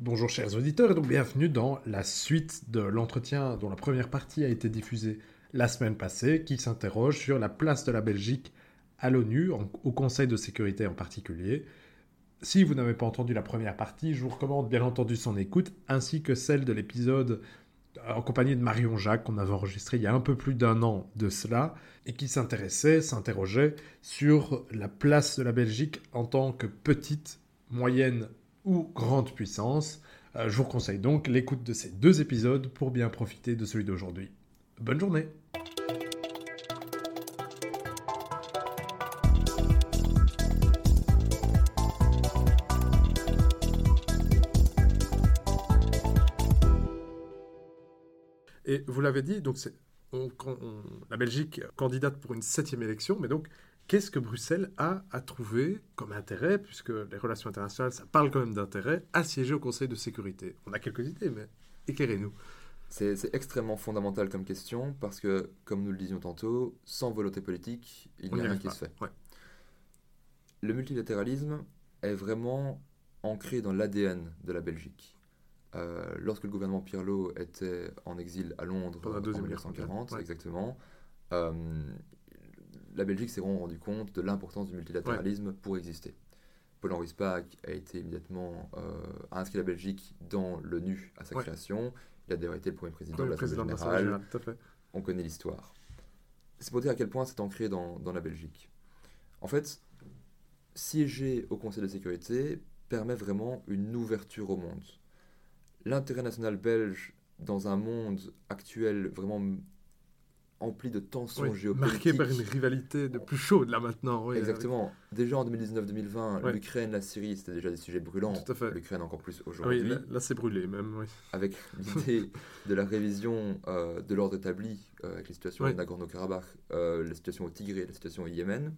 Bonjour chers auditeurs et donc bienvenue dans la suite de l'entretien dont la première partie a été diffusée la semaine passée qui s'interroge sur la place de la Belgique à l'ONU, au Conseil de sécurité en particulier. Si vous n'avez pas entendu la première partie, je vous recommande bien entendu son écoute ainsi que celle de l'épisode en compagnie de Marion Jacques qu'on avait enregistré il y a un peu plus d'un an de cela et qui s'intéressait, s'interrogeait sur la place de la Belgique en tant que petite, moyenne ou grande puissance. Euh, je vous conseille donc l'écoute de ces deux épisodes pour bien profiter de celui d'aujourd'hui. Bonne journée Et vous l'avez dit, la Belgique candidate pour une septième élection, mais donc qu'est-ce que Bruxelles a à trouver comme intérêt, puisque les relations internationales, ça parle quand même d'intérêt, à siéger au Conseil de sécurité On a quelques idées, mais éclairez-nous. C'est extrêmement fondamental comme question, parce que, comme nous le disions tantôt, sans volonté politique, il n'y a rien qui se fait. Le multilatéralisme est vraiment ancré dans l'ADN de la Belgique. Euh, lorsque le gouvernement Pirlo était en exil à Londres en 1940, exactement, euh, la Belgique s'est rendu compte de l'importance du multilatéralisme pour exister. Paul-Henri Spaak a été immédiatement euh, inscrit la Belgique dans l'ONU à sa création. Il a d'ailleurs été le premier président de l'Assemblée générale. On connaît l'histoire. C'est pour dire à quel point c'est ancré dans, dans la Belgique. En fait, siéger au Conseil de sécurité permet vraiment une ouverture au monde l'intérêt national belge dans un monde actuel vraiment empli de tensions géopolitiques. Marqué par une rivalité de plus chaude là maintenant. Exactement. Déjà en 2019-2020, l'Ukraine, la Syrie, c'était déjà des sujets brûlants. Tout à fait. L'Ukraine encore plus aujourd'hui. Oui, là, c'est brûlé même. Avec l'idée de la révision euh, de l'ordre établi euh, avec les situations de Nagorno-Karabakh, euh, la situation au Tigré, la situation au Yémen,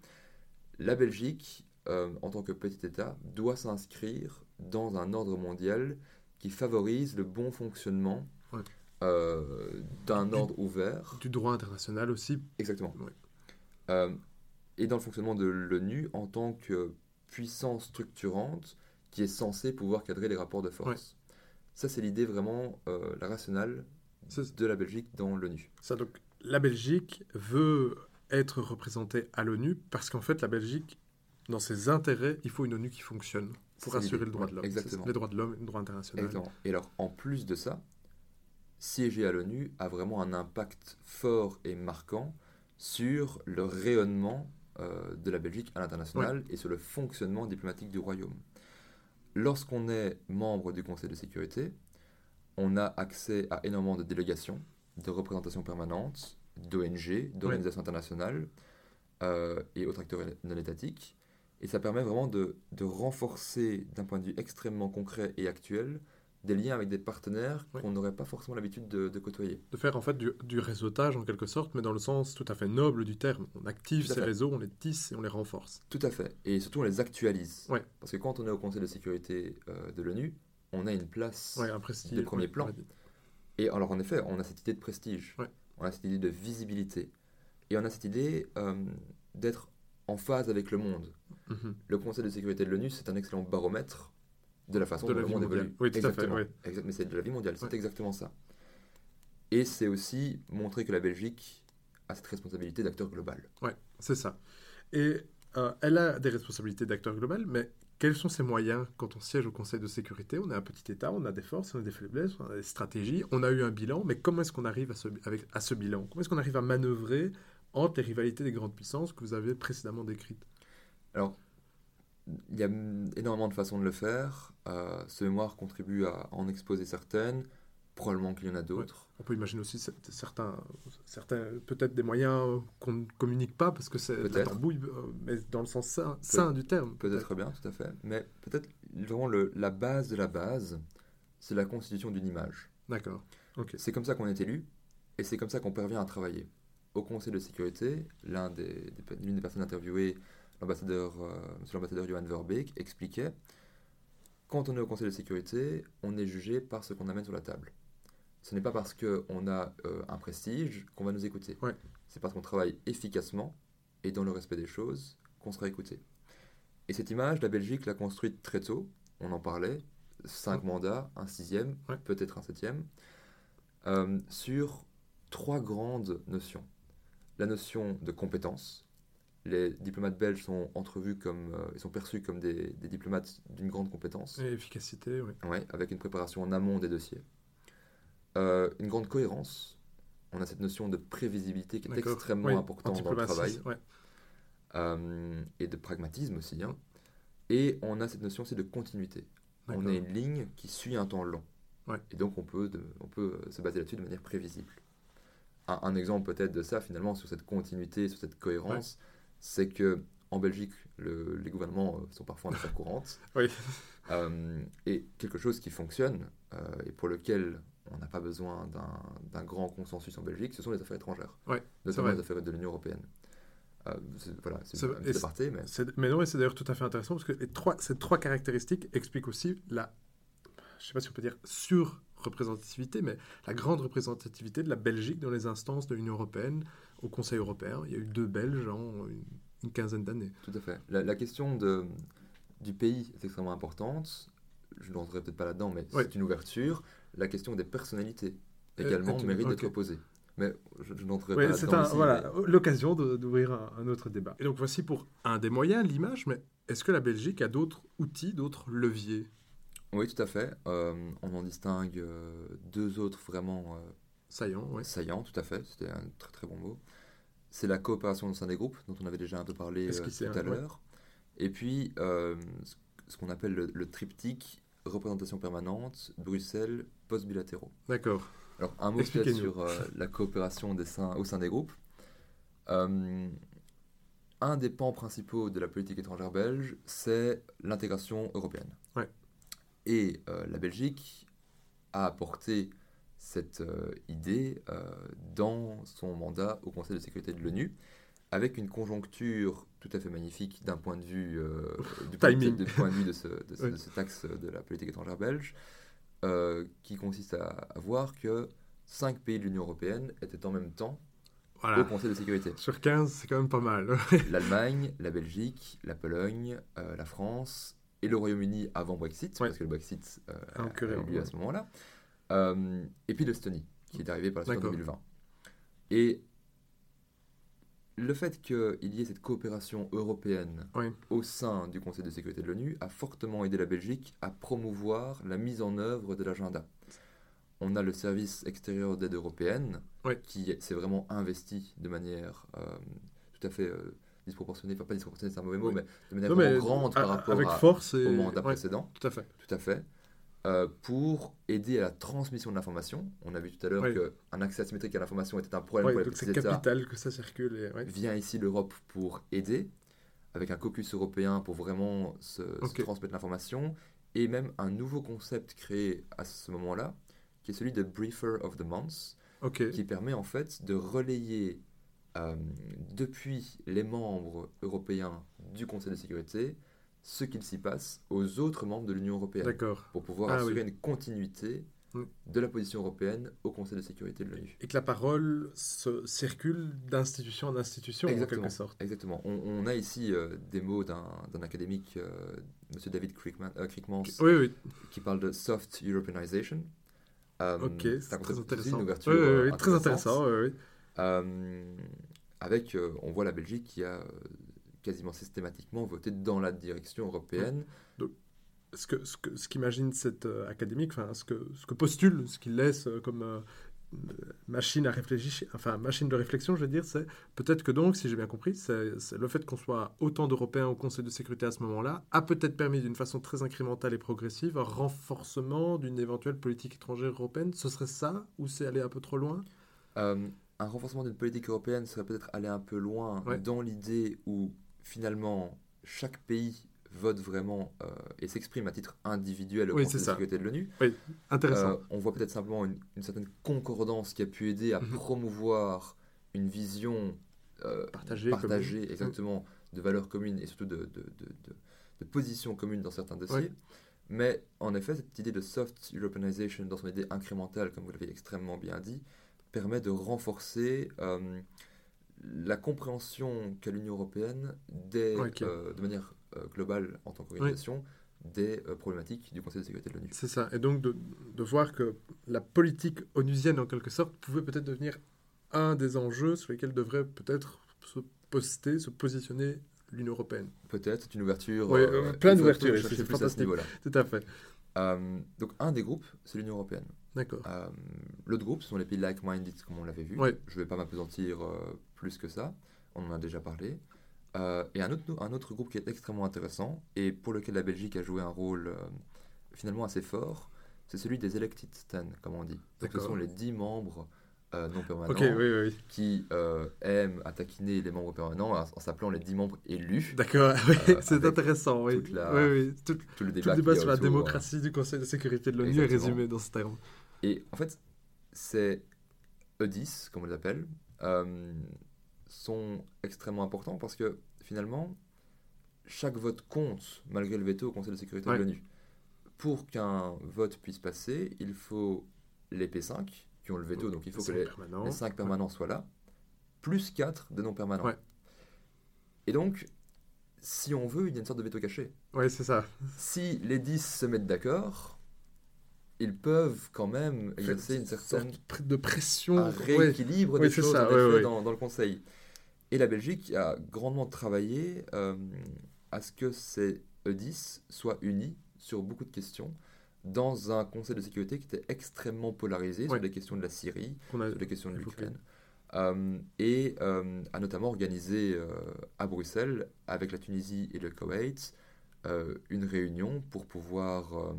la Belgique, en tant que petit État, doit s'inscrire dans un ordre mondial qui favorise le bon fonctionnement euh, d'un ordre ouvert. Du droit international aussi. Exactement. Euh, et dans le fonctionnement de l'ONU en tant que puissance structurante qui est censée pouvoir cadrer les rapports de force. Ça, c'est l'idée vraiment, euh, la rationale de la Belgique dans l'ONU. Ça, donc, la Belgique veut être représentée à l'ONU parce qu'en fait, la Belgique, dans ses intérêts, il faut une ONU qui fonctionne pour assurer le droit de l'homme. Exactement. Les droits de l'homme et le droit international. Exactement. Et alors, en plus de ça, siéger à l'ONU a vraiment un impact fort et marquant sur le rayonnement euh, de la Belgique à l'international et sur le fonctionnement diplomatique du royaume. Lorsqu'on est membre du Conseil de sécurité, on a accès à énormément de délégations, de représentations permanentes, d'ONG, d'organisations internationales euh, et autres acteurs non étatiques. Et ça permet vraiment de, de renforcer, d'un point de vue extrêmement concret et actuel, des liens avec des partenaires qu'on n'aurait pas forcément l'habitude de, de, côtoyer. De faire en fait du, du, réseautage en quelque sorte, mais dans le sens tout à fait noble du terme. On active ces réseaux, on les tisse et on les renforce. Tout à fait. Et surtout on les actualise. Ouais. Parce que quand on est au Conseil de sécurité euh, de l'ONU, on a une place un prestige, de premier plan. Et alors en effet, on a cette idée de prestige, on a cette idée de visibilité, et on a cette idée euh, d'être en phase avec le monde. Mhm. Le Conseil de sécurité de l'ONU, c'est un excellent baromètre de la façon dont le monde évolue. Oui, tout à fait. Mais c'est de la vie mondiale, c'est exactement ça. Et c'est aussi montrer que la Belgique a cette responsabilité d'acteur global. Oui, c'est ça. Et euh, elle a des responsabilités d'acteur global, mais quels sont ses moyens quand on siège au Conseil de sécurité? On est un petit État, on a des forces, on a des faiblesses, on a des stratégies, on a eu un bilan, mais comment est-ce qu'on arrive à ce, avec, à ce bilan? Comment est-ce qu'on arrive à manœuvrer entre les rivalités des grandes puissances que vous avez précédemment décrites? Alors, il y a énormément de façons de le faire. Euh, ce mémoire contribue à en exposer certaines. Probablement qu'il y en a d'autres. On peut imaginer aussi certains, certains peut-être des moyens qu'on ne communique pas parce que c'est la tambouille, euh, mais dans le sens sain, du terme. Peut-être bien, tout à fait. Mais peut-être vraiment le, la base de la base, c'est la constitution d'une image. D'accord. C'est comme ça qu'on est élu et c'est comme ça qu'on parvient à travailler au Conseil de sécurité, des, l'une des personnes interviewées, l'ambassadeur, euh, monsieur l'ambassadeur Johan Verbeek, expliquait quand on est au Conseil de sécurité, on est jugé par ce qu'on amène sur la table. Ce n'est pas parce qu'on a euh, un prestige qu'on va nous écouter. C'est parce qu'on travaille efficacement et dans le respect des choses qu'on sera écouté. Et cette image, la Belgique l'a construite très tôt, on en parlait, cinq mandats, un sixième, peut-être un septième, euh, sur trois grandes notions. La notion de compétence. Les diplomates belges sont entrevus comme, ils sont perçus comme des, diplomates d'une grande compétence. Et efficacité, oui. Oui, avec une préparation en amont des dossiers. une grande cohérence. On a cette notion de prévisibilité qui est extrêmement importante dans le travail. et de pragmatisme aussi. Hein. Et on a cette notion aussi de continuité. On a une ligne qui suit un temps long. Et donc on peut, on peut se baser là-dessus de manière prévisible. Un, exemple peut-être de ça, finalement, sur cette continuité, sur cette cohérence, c'est que en Belgique, les gouvernements euh, sont parfois en affaires courantes. oui. Euh, et quelque chose qui fonctionne euh, et pour lequel on n'a pas besoin d'un grand consensus en Belgique, ce sont les affaires étrangères, notamment les affaires de l'Union européenne. Euh, voilà, c'est un aparté, mais... mais non, et c'est d'ailleurs tout à fait intéressant parce que les trois, ces trois caractéristiques expliquent aussi la, je sais pas si on peut dire sur-représentativité, mais la grande représentativité de la Belgique dans les instances de l'Union européenne, au Conseil européen. Il y a eu deux Belges en une, quinzaine d'années. Tout à fait. La, question de, du pays est extrêmement importante. Je n'entrerai peut-être pas là-dedans, mais c'est une ouverture. La question des personnalités euh, également mérite d'être posée. Mais je, n'entrerai pas C'est voilà, l'occasion d'ouvrir un, autre débat. Et donc voici pour un des moyens, l'image, mais est-ce que la Belgique a d'autres outils, d'autres leviers? Oui, tout à fait. Euh, on en distingue euh, deux autres vraiment euh, saillants. Ouais. Saillants, tout à fait. C'était un très très bon mot. C'est la coopération au sein des groupes, dont on avait déjà un peu parlé tout à l'heure. Et puis, ce qu'on appelle le, le triptyque représentation permanente, Bruxelles, post-bilatéraux. D'accord. Alors, un mot sur euh, la coopération des au sein des groupes. Euh, un des pans principaux de la politique étrangère belge, c'est l'intégration européenne. Et euh, la Belgique a apporté cette idée dans son mandat au Conseil de sécurité de l'ONU, avec une conjoncture tout à fait magnifique d'un point de vue, du point, de, point de vue de, ce, de, cet axe de la politique étrangère belge. Euh, qui consiste à, voir que cinq pays de l'Union européenne étaient en même temps au Conseil de sécurité. Sur 15, c'est quand même pas mal. L'Allemagne, la Belgique, la Pologne, euh, la France et le Royaume-Uni avant Brexit, parce que le Brexit euh, a eu lieu à ce moment-là. Et puis l'Estonie, qui est arrivée par la suite en 2020. Et le fait qu'il y ait cette coopération européenne au sein du Conseil de sécurité de l'ONU a fortement aidé la Belgique à promouvoir la mise en œuvre de l'agenda. On a le service extérieur d'aide européenne qui s'est vraiment investi de manière euh, tout à fait euh, disproportionnée, enfin pas disproportionnée c'est un mauvais mot, mais de manière vraiment grande par rapport avec force au mandat précédent. Tout à fait. Tout à fait. Euh, pour aider à la transmission de l'information. On a vu tout à l'heure qu'un accès asymétrique à l'information était un problème pour les C'est capital que ça circule. Vient ici l'Europe pour aider, avec un caucus européen pour vraiment se, transmettre l'information, et même un nouveau concept créé à ce moment-là, qui est celui de Briefer of the Month, qui permet en fait de relayer euh, depuis les membres européens du Conseil de sécurité ce qu'il s'y passe aux autres membres de l'Union européenne. Pour pouvoir ah assurer une continuité de la position européenne au Conseil de sécurité de l'ONU. Et que la parole se circule d'institution en institution, en quelque sorte. Exactement. On, a ici euh, des mots d'un académique, euh, M. David Crickman, euh, qui parle de soft Europeanization. ok, c'est très intéressant. Une ouverture très intéressant. avec, on voit la Belgique qui a quasiment systématiquement voté dans la direction européenne. Donc, ce que ce, que, ce qu'imagine cet euh, académique, enfin ce que ce que postule, ce qu'il laisse euh, comme euh, machine à réfléchir, enfin machine de réflexion, je veux dire, c'est peut-être que donc, si j'ai bien compris, c'est, le fait qu'on soit autant d'Européens au Conseil de sécurité à ce moment-là a peut-être permis d'une façon très incrémentale et progressive un renforcement d'une éventuelle politique étrangère européenne. Ce serait ça ou c'est aller un peu trop loin? Un renforcement d'une politique européenne serait peut-être aller un peu loin dans l'idée où finalement, chaque pays vote vraiment euh, et s'exprime à titre individuel au Conseil de sécurité de l'ONU. Oui, intéressant. Euh, on voit peut-être simplement une, certaine concordance qui a pu aider à mhm. promouvoir une vision euh, partagée, partagée exactement, de valeurs communes et surtout de, de, de, de positions communes dans certains dossiers. Mais en effet, cette idée de soft Europeanization dans son idée incrémentale, comme vous l'avez extrêmement bien dit, permet de renforcer la compréhension qu'a l'Union européenne euh, de manière euh, globale en tant qu'organisation des problématiques du Conseil de sécurité de l'ONU. C'est ça. Et donc de, de, voir que la politique onusienne, en quelque sorte, pouvait peut-être devenir un des enjeux sur lesquels devrait peut-être se poster, se positionner l'Union européenne. Peut-être, c'est une ouverture. Oui, plein d'ouvertures, c'est fantastique. Tout à fait. donc un des groupes, c'est l'Union européenne. D'accord. Euh, L'autre groupe, ce sont les pays like-minded, comme on l'avait vu. Je ne vais pas m'apesantir plus que ça. On en a déjà parlé. Euh, et un autre, un autre groupe qui est extrêmement intéressant et pour lequel la Belgique a joué un rôle euh, finalement assez fort, c'est celui des elected ten, comme on dit. Donc, ce sont les dix membres euh, non permanents qui aiment à taquiner les membres permanents en, s'appelant les dix membres élus. D'accord, c'est intéressant. Oui. oui, Tout, tout, le débat, sur la démocratie du Conseil de sécurité de l'ONU est résumé dans ce terme. Et en fait, c'est E10, comme on l'appelle sont extrêmement importants parce que finalement, chaque vote compte malgré le veto au Conseil de sécurité de l'ONU. Pour qu'un vote puisse passer, il faut les P5 qui ont le veto, donc il faut que les, les, 5 permanents soient là, plus 4 de non permanents. Et donc, si on veut, il y a une sorte de veto caché. Oui, c'est ça. Si les 10 se mettent d'accord, ils peuvent quand même exercer une certaine de pression, un rééquilibre des choses dans, dans, le Conseil. Et la Belgique a grandement travaillé euh, à ce que ces E10 soient unis sur beaucoup de questions dans un Conseil de sécurité qui était extrêmement polarisé sur les questions de la Syrie, sur les questions de l'Ukraine. Euh, et euh, a notamment organisé à Bruxelles, avec la Tunisie et le Koweït, une réunion pour pouvoir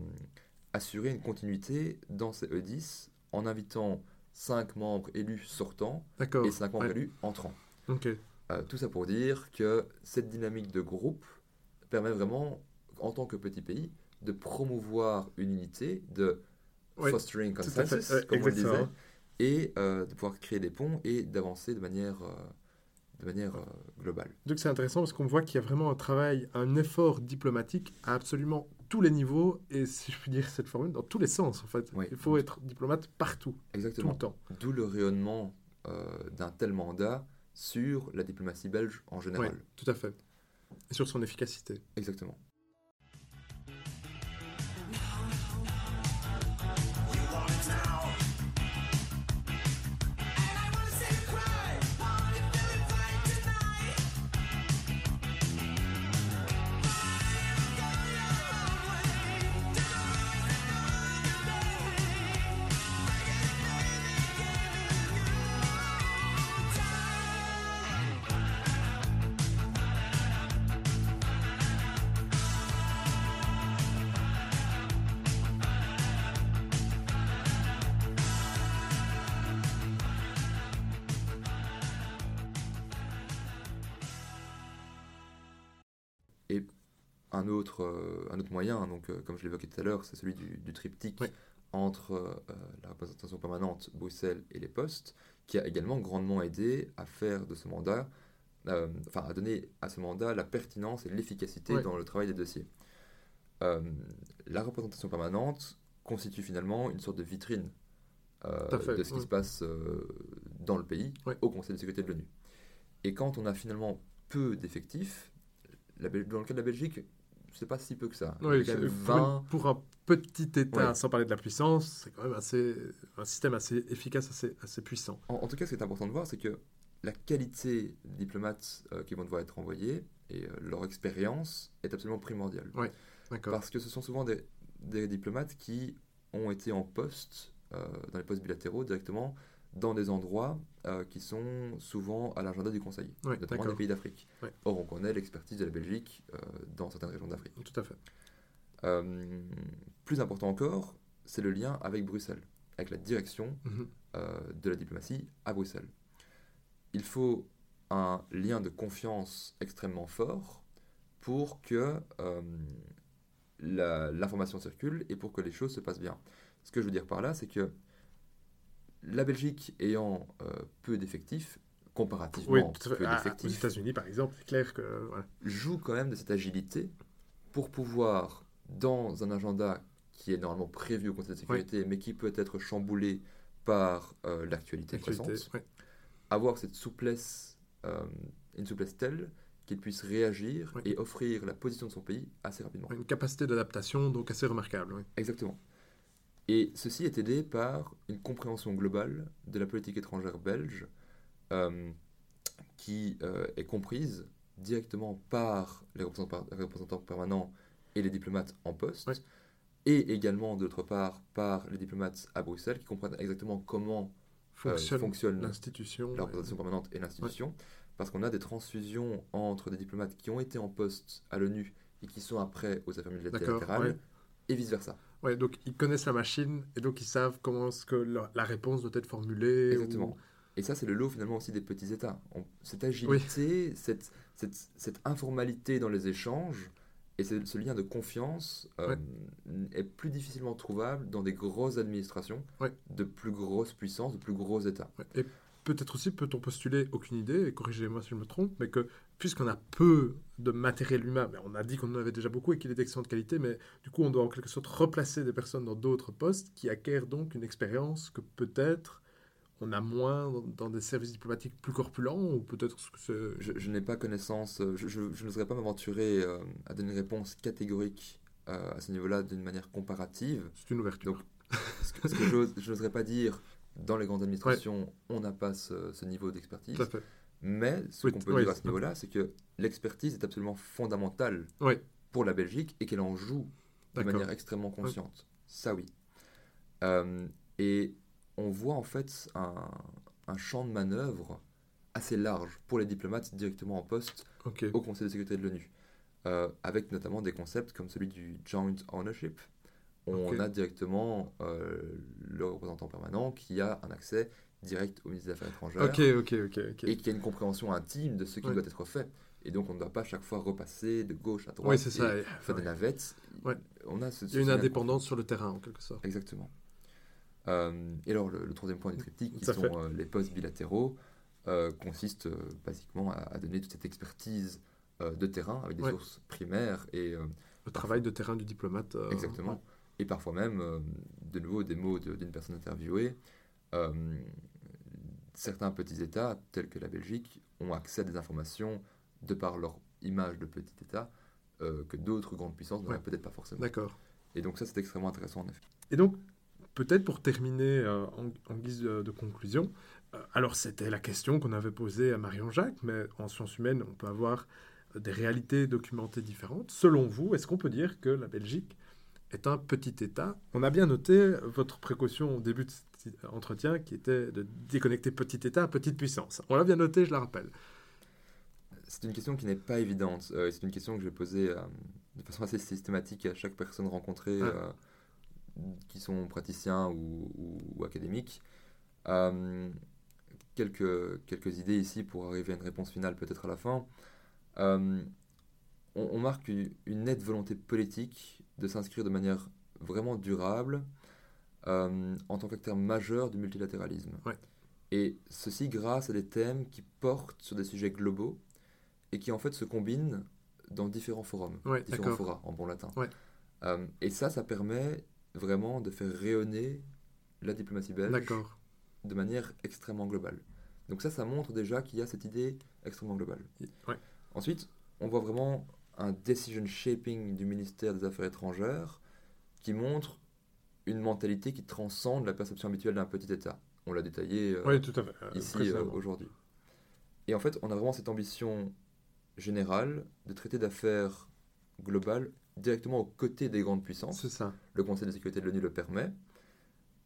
assurer une continuité dans ces E10 en invitant cinq membres élus sortants et cinq membres élus entrants. Euh, tout ça pour dire que cette dynamique de groupe permet vraiment, en tant que petit pays, de promouvoir une unité, de fostering consensus, comme on le disait, et euh, de pouvoir créer des ponts et d'avancer de manière, euh, de manière globale. Donc c'est intéressant parce qu'on voit qu'il y a vraiment un travail, un effort diplomatique à absolument tous les niveaux et si je puis dire cette formule, dans tous les sens en fait. Il faut être diplomate partout, Exactement. tout le temps. D'où le rayonnement d'un tel mandat sur la diplomatie belge en général. Oui, tout à fait. Et sur son efficacité. Exactement. Un autre, euh, un autre moyen, donc, euh, comme je l'évoquais tout à l'heure, c'est celui du, triptyque entre euh, la représentation permanente, Bruxelles et les postes, qui a également grandement aidé à faire de ce mandat, enfin à donner à ce mandat la pertinence et l'efficacité dans le travail des dossiers. la représentation permanente constitue finalement une sorte de vitrine de ce qui se passe dans le pays au Conseil de sécurité de l'ONU. Et quand on a finalement peu d'effectifs, dans le cas de la Belgique, c'est pas si peu que ça. pour, un petit État, sans parler de la puissance, c'est quand même assez, un système assez efficace, assez, assez puissant. En, tout cas, ce qui est important de voir, c'est que la qualité des diplomates euh, qui vont devoir être envoyés et euh, leur expérience est absolument primordiale. Oui, d'accord. Parce que ce sont souvent des, des diplomates qui ont été en poste, euh, dans les postes bilatéraux directement, dans des endroits euh, qui sont souvent à l'agenda du Conseil, notamment des pays d'Afrique. Or, on connaît l'expertise de la Belgique euh, dans certaines régions d'Afrique. Tout à fait. Euh, plus important encore, c'est le lien avec Bruxelles, avec la direction mhm. de la diplomatie à Bruxelles. Il faut un lien de confiance extrêmement fort pour que l'information circule et pour que les choses se passent bien. Ce que je veux dire par là, c'est que la Belgique ayant euh, peu d'effectifs, comparativement peu d'effectifs, aux États-Unis par exemple, c'est clair que joue quand même de cette agilité pour pouvoir dans un agenda qui est normalement prévu au Conseil de sécurité, mais qui peut être chamboulé par euh, l'actualité présente, avoir cette souplesse, euh, une souplesse telle qu'il puisse réagir et offrir la position de son pays assez rapidement. Une capacité d'adaptation donc assez remarquable. Exactement. Et ceci est aidé par une compréhension globale de la politique étrangère belge euh, qui euh, est comprise directement par les représentants, représentants, permanents et les diplomates en poste, et également d'autre part par les diplomates à Bruxelles qui comprennent exactement comment euh, fonctionne, l'institution, la représentation permanente et l'institution, parce qu'on a des transfusions entre des diplomates qui ont été en poste à l'ONU et qui sont après aux affaires multilatérales, et vice-versa. Ouais, donc ils connaissent la machine et donc ils savent comment est-ce que la, réponse doit être formulée. Exactement. Et ça, c'est le lot finalement aussi des petits États. cette agilité, cette, cette, cette, informalité dans les échanges et ce lien de confiance euh, est plus difficilement trouvable dans des grosses administrations de plus grosses puissances, de plus gros États. Et peut-être aussi peut-on postuler, aucune idée, et corrigez-moi si je me trompe, mais que puisqu'on a peu de matériel humain, mais on a dit qu'on en avait déjà beaucoup et qu'il est d'excellente qualité, mais du coup on doit en quelque sorte replacer des personnes dans d'autres postes qui acquièrent donc une expérience que peut-être on a moins dans des services diplomatiques plus corpulents ou peut-être que Je, n'ai pas connaissance, je, je, n'oserais pas m'aventurer euh, à donner une réponse catégorique euh, à ce niveau-là d'une manière comparative. C'est une ouverture. Donc, ce que, je n'oserais pas dire, dans les grandes administrations, on n'a pas ce, niveau d'expertise. Mais ce qu'on peut dire à ce niveau-là, c'est que l'expertise est absolument fondamentale pour la Belgique et qu'elle en joue de manière extrêmement consciente. Ça, oui. Euh, et on voit en fait un, champ de manœuvre assez large pour les diplomates directement en poste au Conseil de sécurité de l'ONU, euh, avec notamment des concepts comme celui du joint ownership. On a directement euh, le représentant permanent qui a un accès direct au ministre des Affaires étrangères et qui a une compréhension intime de ce qui doit être fait. Et donc, on ne doit pas chaque fois repasser de gauche à droite, oui, ça. faire des navettes. On a Il y a une indépendance sur le terrain, en quelque sorte. Exactement. Euh, et alors, le, troisième point du triptyque, qui sont euh, les postes bilatéraux, consiste basiquement à, donner toute cette expertise de terrain avec des sources primaires et le travail de terrain du diplomate. exactement. Et parfois même, de nouveau, des mots d'une personne interviewée. certains petits États, tels que la Belgique, ont accès à des informations de par leur image de petit État que d'autres grandes puissances n'auraient peut-être pas forcément. D'accord. Et donc ça, c'est extrêmement intéressant en effet. Et donc, peut-être pour terminer euh, en, guise de, conclusion, euh, alors c'était la question qu'on avait posée à Marion Jacques, mais en sciences humaines, on peut avoir des réalités documentées différentes. Selon vous, est-ce qu'on peut dire que la Belgique est un petit État On a bien noté votre précaution au début de cet entretien qui était de déconnecter petit État à petite puissance. On l'a bien noté, je la rappelle. C'est une question qui n'est pas évidente. Euh, c'est une question que je vais poser de façon assez systématique à chaque personne rencontrée. Ah qui sont praticiens ou, académiques. Euh, quelques, quelques idées ici pour arriver à une réponse finale peut-être à la fin. Euh, on, marque une, nette volonté politique de s'inscrire de manière vraiment durable euh, en tant qu'acteur majeur du multilatéralisme. Et ceci grâce à des thèmes qui portent sur des sujets globaux et qui en fait se combinent dans différents forums, différents forats en bon latin. et ça, ça permet vraiment de faire rayonner la diplomatie belge de manière extrêmement globale. Donc ça, ça montre déjà qu'il y a cette idée extrêmement globale. Ensuite, on voit vraiment un decision shaping du ministère des Affaires étrangères qui montre une mentalité qui transcende la perception habituelle d'un petit État. On l'a détaillé euh, tout à fait. Euh, ici euh, aujourd'hui. Et en fait, on a vraiment cette ambition générale de traiter d'affaires globales directement aux côtés des grandes puissances. C'est ça. Le Conseil de sécurité de l'ONU le permet.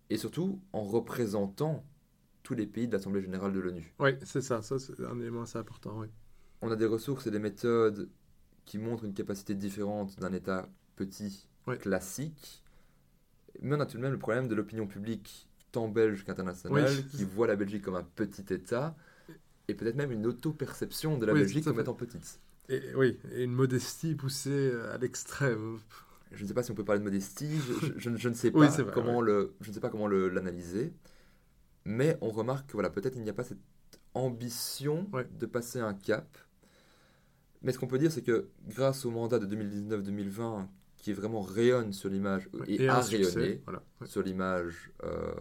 Et surtout en représentant tous les pays de l'Assemblée générale de l'ONU. Oui, c'est ça. Ça, c'est un élément assez important. Oui. On a des ressources et des méthodes qui montrent une capacité différente d'un État petit, classique. Mais on a tout de même le problème de l'opinion publique, tant belge qu'internationale, qui voit la Belgique comme un petit État, et peut-être même une auto-perception de la Belgique comme étant petite. Et, oui, et une modestie poussée à l'extrême. Je ne sais pas si on peut parler de modestie, je, ne sais pas comment le, je ne sais pas comment l'analyser, mais on remarque que voilà, peut-être il n'y a pas cette ambition de passer un cap. Mais ce qu'on peut dire, c'est que grâce au mandat de 2019-2020, qui vraiment rayonne sur l'image et, a rayonné sur l'image, euh,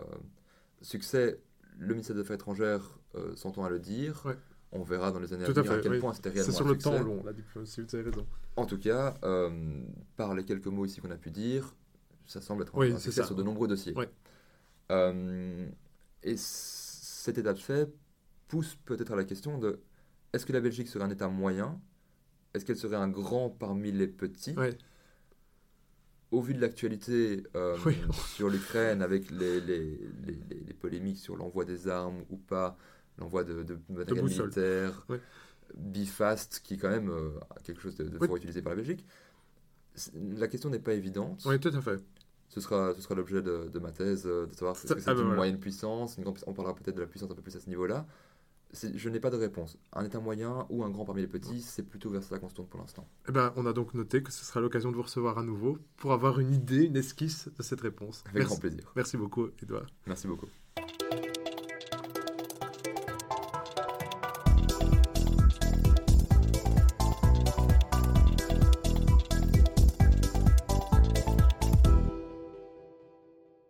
succès, le ministère des Affaires étrangères euh, s'entend à le dire. On verra dans les années à venir à, quel point c'était réellement C'est sur le temps long, la diplomatie, vous avez raison. En tout cas, euh, par les quelques mots ici qu'on a pu dire, ça semble être un succès sur de nombreux dossiers. Et cet état de fait pousse peut-être à la question de est-ce que la Belgique serait un État moyen Est-ce qu'elle serait un grand parmi les petits Au vu de l'actualité euh, sur l'Ukraine, avec les, les, les, polémiques sur l'envoi des armes ou pas, l'envoi de, de matériel militaire, Bifast, qui est quand même euh, quelque chose de, de fort utilisé par la Belgique, la question n'est pas évidente. Oui, tout à fait. Ce sera, ce sera l'objet de, de, ma thèse, euh, de savoir si c'est ah, une ben moyenne puissance. on parlera peut-être de la puissance un peu plus à ce niveau-là. Je n'ai pas de réponse. Un état moyen ou un grand parmi les petits, c'est plutôt vers ça qu'on se tourne pour l'instant. Eh ben, on a donc noté que ce sera l'occasion de vous recevoir à nouveau pour avoir une idée, une esquisse de cette réponse. Avec grand plaisir. Merci beaucoup, Edouard. Merci beaucoup.